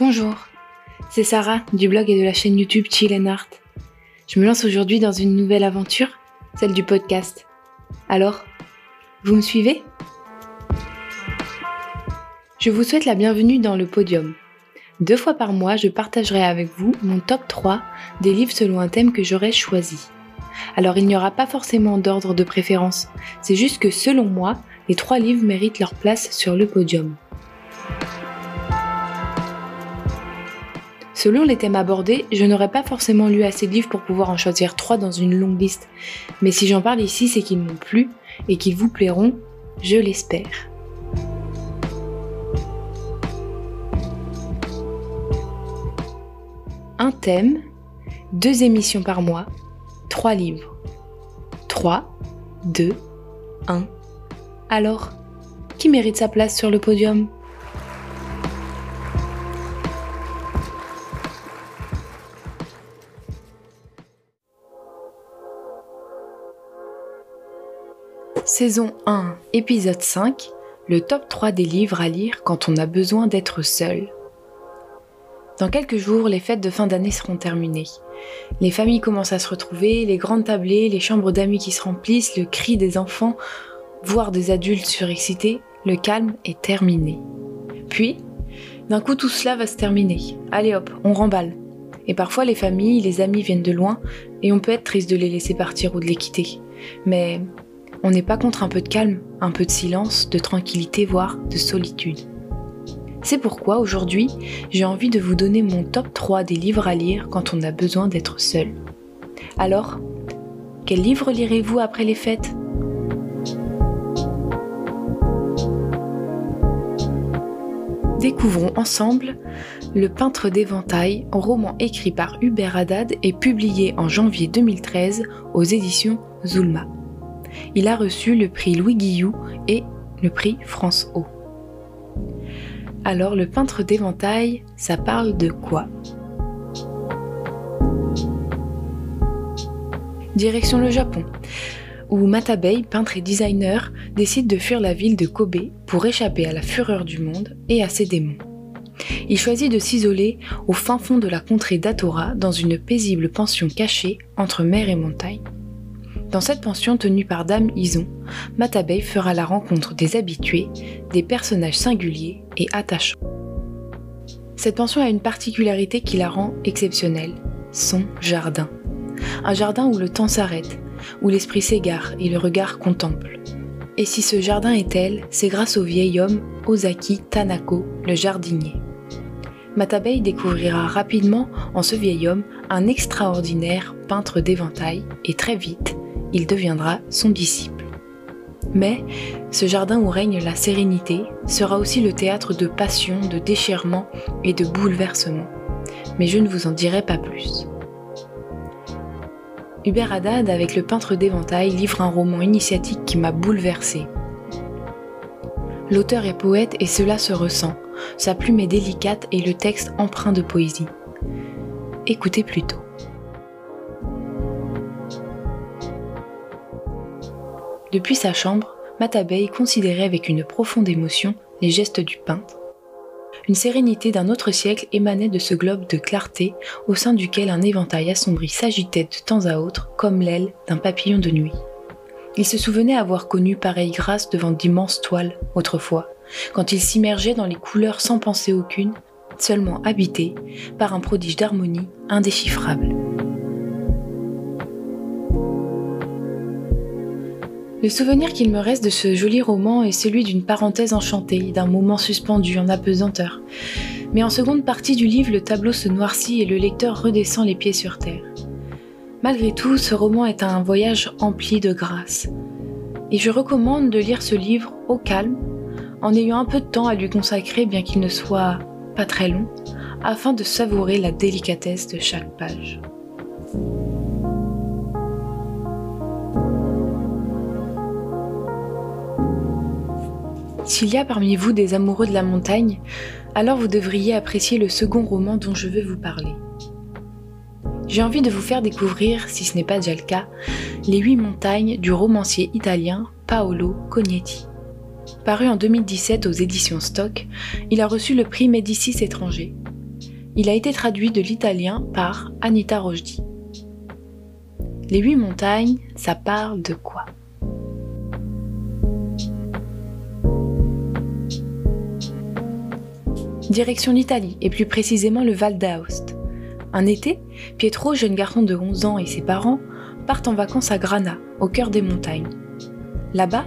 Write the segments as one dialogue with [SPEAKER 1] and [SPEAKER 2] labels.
[SPEAKER 1] Bonjour, c'est Sarah du blog et de la chaîne YouTube Chill and Art. Je me lance aujourd'hui dans une nouvelle aventure, celle du podcast. Alors, vous me suivez? Je vous souhaite la bienvenue dans le podium. Deux fois par mois, je partagerai avec vous mon top 3 des livres selon un thème que j'aurais choisi. Alors il n'y aura pas forcément d'ordre de préférence, c'est juste que selon moi, les trois livres méritent leur place sur le podium. Selon les thèmes abordés, je n'aurais pas forcément lu assez de livres pour pouvoir en choisir trois dans une longue liste. Mais si j'en parle ici, c'est qu'ils m'ont plu et qu'ils vous plairont, je l'espère. Un thème, deux émissions par mois, trois livres. 3, 2, 1. Alors, qui mérite sa place sur le podium? Saison 1, épisode 5, le top 3 des livres à lire quand on a besoin d'être seul. Dans quelques jours, les fêtes de fin d'année seront terminées. Les familles commencent à se retrouver, les grandes tablées, les chambres d'amis qui se remplissent, le cri des enfants, voire des adultes surexcités, le calme est terminé. Puis, d'un coup, tout cela va se terminer. Allez hop, on remballe. Et parfois, les familles, les amis viennent de loin, et on peut être triste de les laisser partir ou de les quitter. Mais on n'est pas contre un peu de calme, un peu de silence, de tranquillité, voire de solitude. C'est pourquoi aujourd'hui, j'ai envie de vous donner mon top 3 des livres à lire quand on a besoin d'être seul. Alors, quel livre lirez-vous après les fêtes? Découvrons ensemble Le peintre d'éventail, roman écrit par Hubert Haddad et publié en janvier 2013 aux éditions Zulma il a reçu le prix Louis Guillou et le prix France O. Alors le peintre d'éventail, ça parle de quoi? Direction le Japon, où Matabei, peintre et designer, décide de fuir la ville de Kobe pour échapper à la fureur du monde et à ses démons. Il choisit de s'isoler au fin fond de la contrée d'Atora dans une paisible pension cachée entre mer et montagne. Dans cette pension tenue par Dame Ison, Matabei fera la rencontre des habitués, des personnages singuliers et attachants. Cette pension a une particularité qui la rend exceptionnelle, son jardin. Un jardin où le temps s'arrête, où l'esprit s'égare et le regard contemple. Et si ce jardin est tel, c'est grâce au vieil homme Ozaki Tanako, le jardinier. Matabei découvrira rapidement en ce vieil homme un extraordinaire peintre d'éventail et très vite, il deviendra son disciple. Mais ce jardin où règne la sérénité sera aussi le théâtre de passion, de déchirement et de bouleversement. Mais je ne vous en dirai pas plus. Hubert Haddad, avec le peintre d'éventail, livre un roman initiatique qui m'a bouleversé. L'auteur est poète et cela se ressent. Sa plume est délicate et le texte empreint de poésie. Écoutez plutôt. Depuis sa chambre, Matabei considérait avec une profonde émotion les gestes du peintre. Une sérénité d'un autre siècle émanait de ce globe de clarté au sein duquel un éventail assombri s'agitait de temps à autre comme l'aile d'un papillon de nuit. Il se souvenait avoir connu pareille grâce devant d'immenses toiles autrefois, quand il s'immergeait dans les couleurs sans pensée aucune, seulement habité par un prodige d'harmonie indéchiffrable. Le souvenir qu'il me reste de ce joli roman est celui d'une parenthèse enchantée, d'un moment suspendu en apesanteur. Mais en seconde partie du livre, le tableau se noircit et le lecteur redescend les pieds sur terre. Malgré tout, ce roman est un voyage empli de grâce. Et je recommande de lire ce livre au calme, en ayant un peu de temps à lui consacrer, bien qu'il ne soit pas très long, afin de savourer la délicatesse de chaque page. S'il y a parmi vous des amoureux de la montagne, alors vous devriez apprécier le second roman dont je veux vous parler. J'ai envie de vous faire découvrir, si ce n'est pas déjà le cas, Les huit montagnes du romancier italien Paolo Cognetti. Paru en 2017 aux éditions Stock, il a reçu le prix Médicis étranger. Il a été traduit de l'italien par Anita Rojdi. Les huit montagnes, ça parle de quoi? Direction l'Italie, et plus précisément le Val d'Aoste. Un été, Pietro, jeune garçon de 11 ans, et ses parents partent en vacances à Grana, au cœur des montagnes. Là-bas,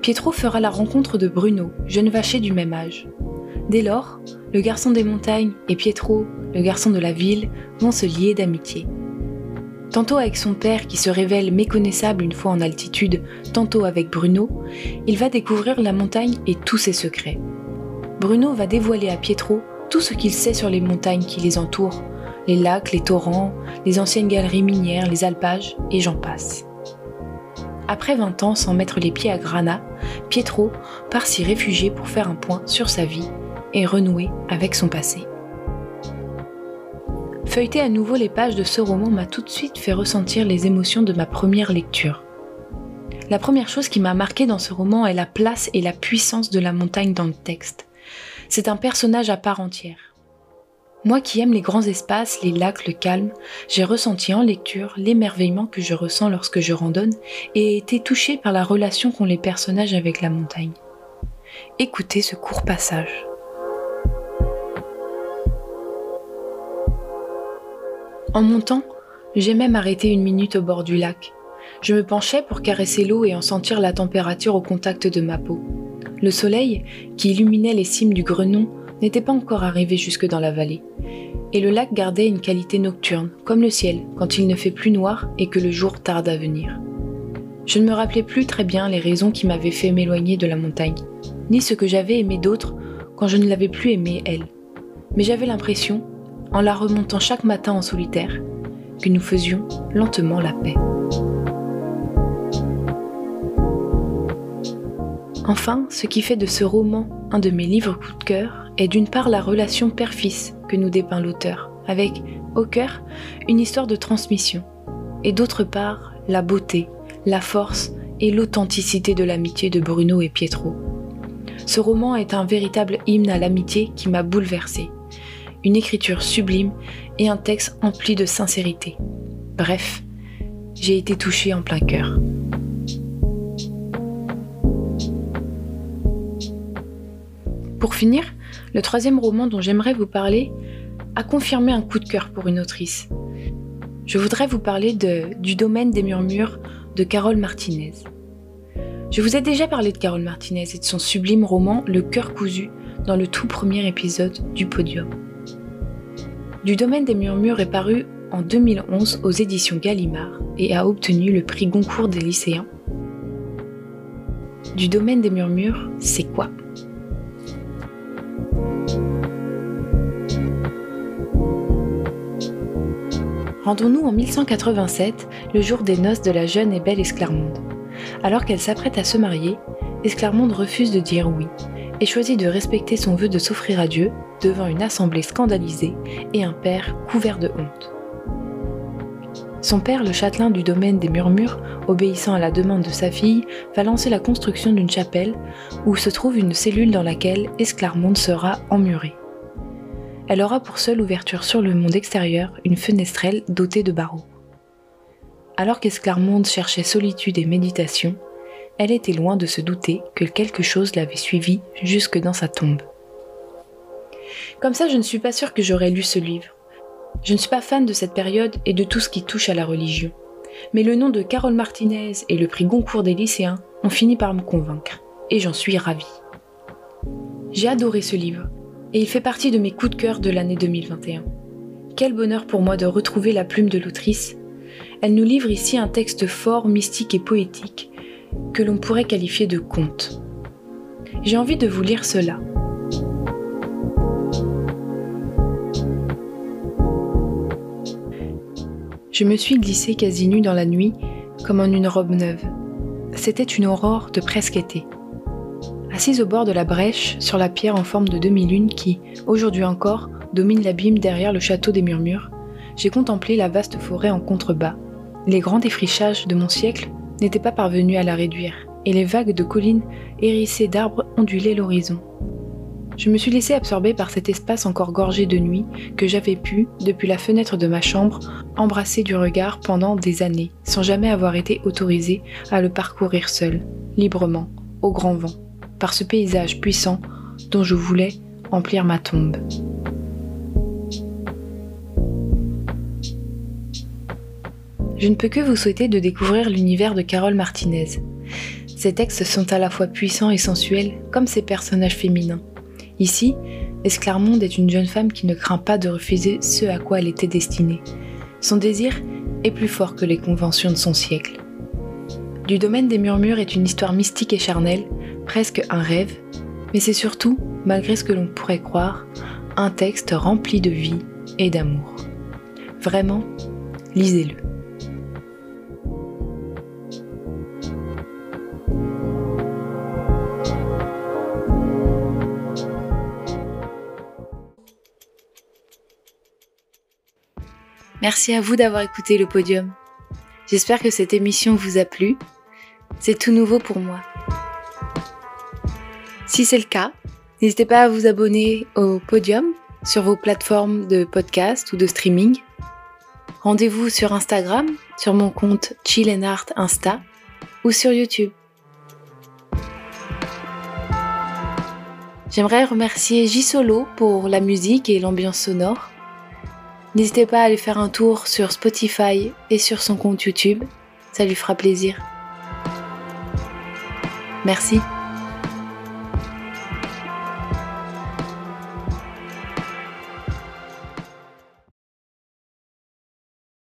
[SPEAKER 1] Pietro fera la rencontre de Bruno, jeune vacher du même âge. Dès lors, le garçon des montagnes et Pietro, le garçon de la ville, vont se lier d'amitié. Tantôt avec son père qui se révèle méconnaissable une fois en altitude, tantôt avec Bruno, il va découvrir la montagne et tous ses secrets. Bruno va dévoiler à Pietro tout ce qu'il sait sur les montagnes qui les entourent, les lacs, les torrents, les anciennes galeries minières, les alpages, et j'en passe. Après 20 ans sans mettre les pieds à Grana, Pietro part s'y réfugier pour faire un point sur sa vie et renouer avec son passé. Feuilleter à nouveau les pages de ce roman m'a tout de suite fait ressentir les émotions de ma première lecture. La première chose qui m'a marqué dans ce roman est la place et la puissance de la montagne dans le texte. C'est un personnage à part entière. Moi qui aime les grands espaces, les lacs, le calme, j'ai ressenti en lecture l'émerveillement que je ressens lorsque je randonne et ai été touché par la relation qu'ont les personnages avec la montagne. Écoutez ce court passage. En montant, j'ai même arrêté une minute au bord du lac. Je me penchais pour caresser l'eau et en sentir la température au contact de ma peau. Le soleil, qui illuminait les cimes du Grenon, n'était pas encore arrivé jusque dans la vallée, et le lac gardait une qualité nocturne, comme le ciel, quand il ne fait plus noir et que le jour tarde à venir. Je ne me rappelais plus très bien les raisons qui m'avaient fait m'éloigner de la montagne, ni ce que j'avais aimé d'autres quand je ne l'avais plus aimée elle. Mais j'avais l'impression, en la remontant chaque matin en solitaire, que nous faisions lentement la paix. Enfin, ce qui fait de ce roman un de mes livres coup de cœur est d'une part la relation père-fils que nous dépeint l'auteur, avec, au cœur, une histoire de transmission, et d'autre part, la beauté, la force et l'authenticité de l'amitié de Bruno et Pietro. Ce roman est un véritable hymne à l'amitié qui m'a bouleversé, une écriture sublime et un texte empli de sincérité. Bref, j'ai été touchée en plein cœur. Pour finir, le troisième roman dont j'aimerais vous parler a confirmé un coup de cœur pour une autrice. Je voudrais vous parler de Du domaine des murmures de Carole Martinez. Je vous ai déjà parlé de Carole Martinez et de son sublime roman Le cœur cousu dans le tout premier épisode du podium. Du domaine des murmures est paru en 2011 aux éditions Gallimard et a obtenu le prix Goncourt des lycéens. Du domaine des murmures, c'est quoi? Rendons-nous en 1187, le jour des noces de la jeune et belle Esclarmonde. Alors qu'elle s'apprête à se marier, Esclarmonde refuse de dire oui et choisit de respecter son vœu de s'offrir à Dieu devant une assemblée scandalisée et un père couvert de honte. Son père, le châtelain du domaine des Murmures, obéissant à la demande de sa fille, va lancer la construction d'une chapelle où se trouve une cellule dans laquelle Esclarmonde sera emmurée. Elle aura pour seule ouverture sur le monde extérieur une fenestrelle dotée de barreaux. Alors qu'Esclarmonde cherchait solitude et méditation, elle était loin de se douter que quelque chose l'avait suivie jusque dans sa tombe. Comme ça, je ne suis pas sûre que j'aurais lu ce livre. Je ne suis pas fan de cette période et de tout ce qui touche à la religion. Mais le nom de Carole Martinez et le prix Goncourt des lycéens ont fini par me convaincre, et j'en suis ravie. J'ai adoré ce livre, et il fait partie de mes coups de cœur de l'année 2021. Quel bonheur pour moi de retrouver la plume de l'autrice. Elle nous livre ici un texte fort, mystique et poétique que l'on pourrait qualifier de conte. J'ai envie de vous lire cela. Je me suis glissée quasi nue dans la nuit, comme en une robe neuve. C'était une aurore de presque été. Assise au bord de la brèche, sur la pierre en forme de demi-lune qui, aujourd'hui encore, domine l'abîme derrière le château des Murmures, j'ai contemplé la vaste forêt en contrebas. Les grands défrichages de mon siècle n'étaient pas parvenus à la réduire, et les vagues de collines hérissées d'arbres ondulaient l'horizon. Je me suis laissé absorber par cet espace encore gorgé de nuit que j'avais pu, depuis la fenêtre de ma chambre, embrasser du regard pendant des années, sans jamais avoir été autorisé à le parcourir seul, librement, au grand vent, par ce paysage puissant dont je voulais emplir ma tombe. Je ne peux que vous souhaiter de découvrir l'univers de Carole Martinez. Ses textes sont à la fois puissants et sensuels, comme ses personnages féminins. Ici, Esclarmonde est une jeune femme qui ne craint pas de refuser ce à quoi elle était destinée. Son désir est plus fort que les conventions de son siècle. Du domaine des murmures est une histoire mystique et charnelle, presque un rêve, mais c'est surtout, malgré ce que l'on pourrait croire, un texte rempli de vie et d'amour. Vraiment, lisez-le. Merci à vous d'avoir écouté le podium. J'espère que cette émission vous a plu. C'est tout nouveau pour moi. Si c'est le cas, n'hésitez pas à vous abonner au podium sur vos plateformes de podcast ou de streaming. Rendez-vous sur Instagram, sur mon compte Chill Insta ou sur YouTube. J'aimerais remercier J Solo pour la musique et l'ambiance sonore. N'hésitez pas à aller faire un tour sur Spotify et sur son compte YouTube, ça lui fera plaisir. Merci.